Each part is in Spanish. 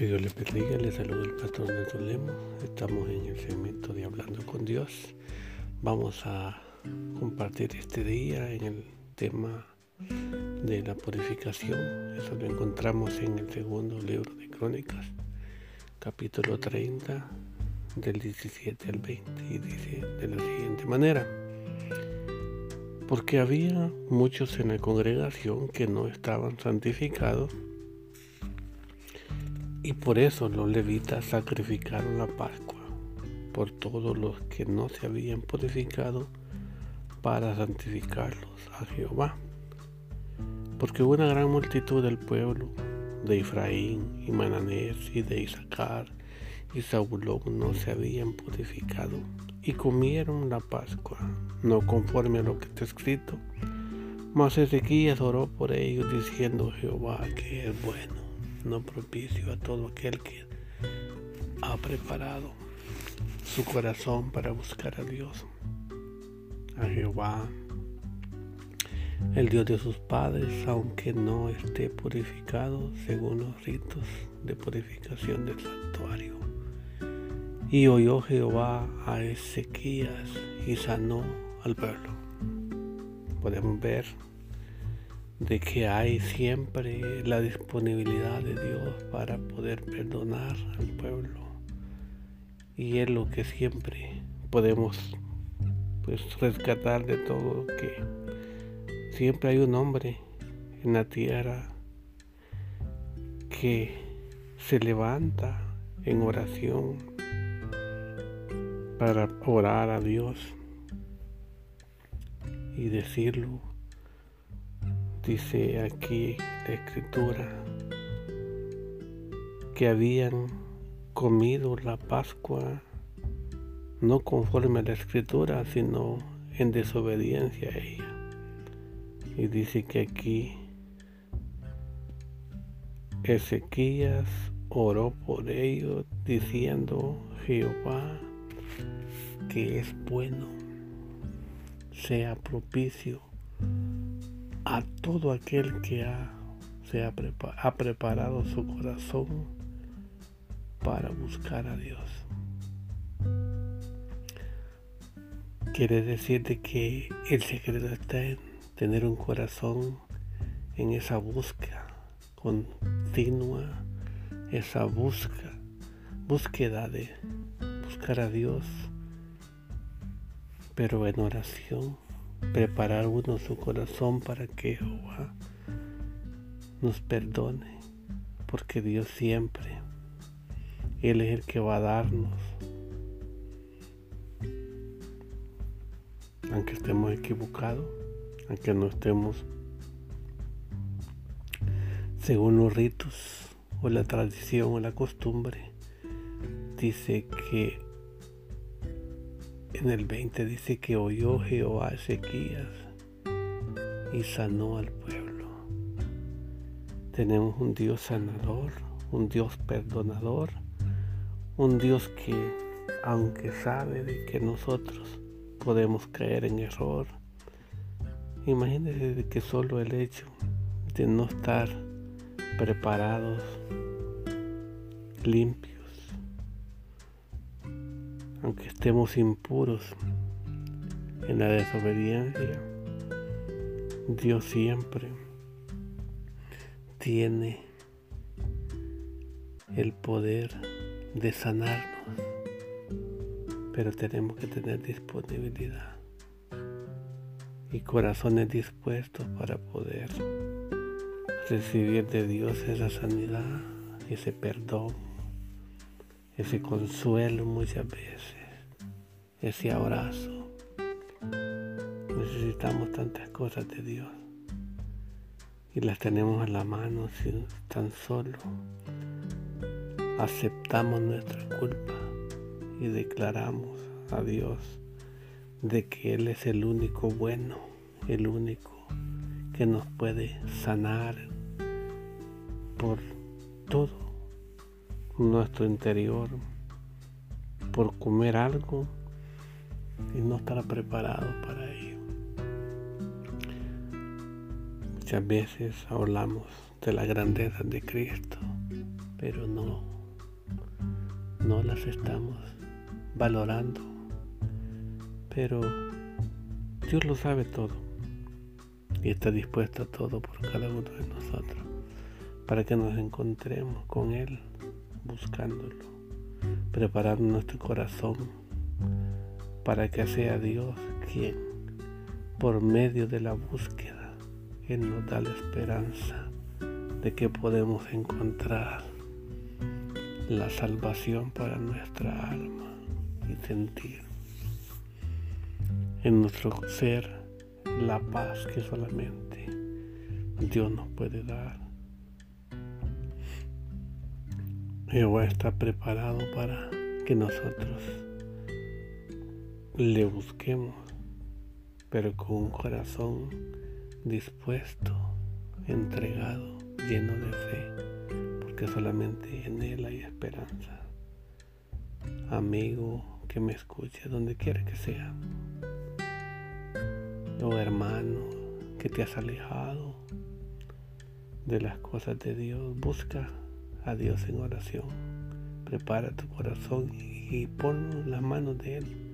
Que Dios le bendiga, le saluda el pastor Nelson Lemo. Estamos en el segmento de Hablando con Dios. Vamos a compartir este día en el tema de la purificación. Eso lo encontramos en el segundo libro de Crónicas, capítulo 30, del 17 al 20, y dice de la siguiente manera. Porque había muchos en la congregación que no estaban santificados y por eso los levitas sacrificaron la Pascua por todos los que no se habían purificado para santificarlos a Jehová. Porque una gran multitud del pueblo de Efraín y Mananés y de Isaacar y Saulón no se habían purificado y comieron la Pascua, no conforme a lo que está escrito. Mas Ezequías oró por ellos diciendo Jehová que es bueno no propicio a todo aquel que ha preparado su corazón para buscar a Dios, a Jehová, el Dios de sus padres, aunque no esté purificado según los ritos de purificación del santuario. Y oyó Jehová a Ezequías y sanó al pueblo. Podemos ver de que hay siempre la disponibilidad de Dios para poder perdonar al pueblo. Y es lo que siempre podemos pues rescatar de todo que siempre hay un hombre en la tierra que se levanta en oración para orar a Dios y decirlo Dice aquí la escritura que habían comido la Pascua no conforme a la escritura, sino en desobediencia a ella. Y dice que aquí Ezequías oró por ellos diciendo, Jehová, que es bueno, sea propicio a todo aquel que ha, se ha, ha preparado su corazón para buscar a Dios. Quiere decir de que el secreto está en tener un corazón en esa búsqueda continua, esa búsqueda, búsqueda de buscar a Dios, pero en oración preparar uno su corazón para que Jehová nos perdone, porque Dios siempre, Él es el que va a darnos, aunque estemos equivocados, aunque no estemos según los ritos o la tradición o la costumbre, dice que en el 20 dice que oyó Jehová a Ezequías y sanó al pueblo. Tenemos un Dios sanador, un Dios perdonador, un Dios que, aunque sabe de que nosotros podemos caer en error, imagínense que solo el hecho de no estar preparados, limpios, aunque estemos impuros en la desobediencia, Dios siempre tiene el poder de sanarnos, pero tenemos que tener disponibilidad y corazones dispuestos para poder recibir de Dios esa sanidad, ese perdón ese consuelo muchas veces, ese abrazo. Necesitamos tantas cosas de Dios y las tenemos a la mano si tan solo aceptamos nuestra culpa y declaramos a Dios de que Él es el único bueno, el único que nos puede sanar por todo nuestro interior por comer algo y no estar preparado para ello. Muchas veces hablamos de la grandeza de Cristo, pero no no las estamos valorando. Pero Dios lo sabe todo y está dispuesto a todo por cada uno de nosotros para que nos encontremos con Él buscándolo, preparando nuestro corazón para que sea Dios quien, por medio de la búsqueda, Él nos da la esperanza de que podemos encontrar la salvación para nuestra alma y sentir en nuestro ser la paz que solamente Dios nos puede dar. Jehová está preparado para que nosotros le busquemos, pero con un corazón dispuesto, entregado, lleno de fe que solamente en Él hay esperanza. Amigo que me escuche donde quiera que sea. O hermano que te has alejado de las cosas de Dios, busca a Dios en oración. Prepara tu corazón y pon las manos de Él.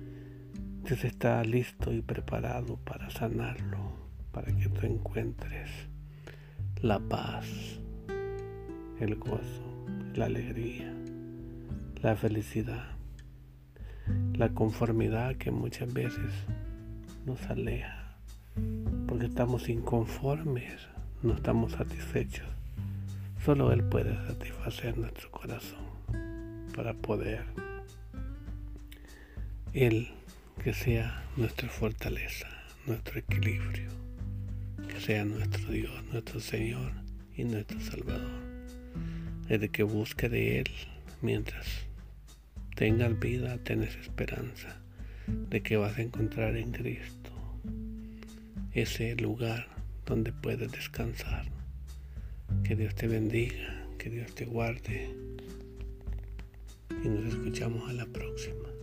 Está listo y preparado para sanarlo, para que tú encuentres la paz el gozo, la alegría, la felicidad, la conformidad que muchas veces nos aleja, porque estamos inconformes, no estamos satisfechos. Solo Él puede satisfacer nuestro corazón para poder Él que sea nuestra fortaleza, nuestro equilibrio, que sea nuestro Dios, nuestro Señor y nuestro Salvador de que busque de Él mientras tengas vida, tenés esperanza de que vas a encontrar en Cristo ese lugar donde puedes descansar. Que Dios te bendiga, que Dios te guarde y nos escuchamos a la próxima.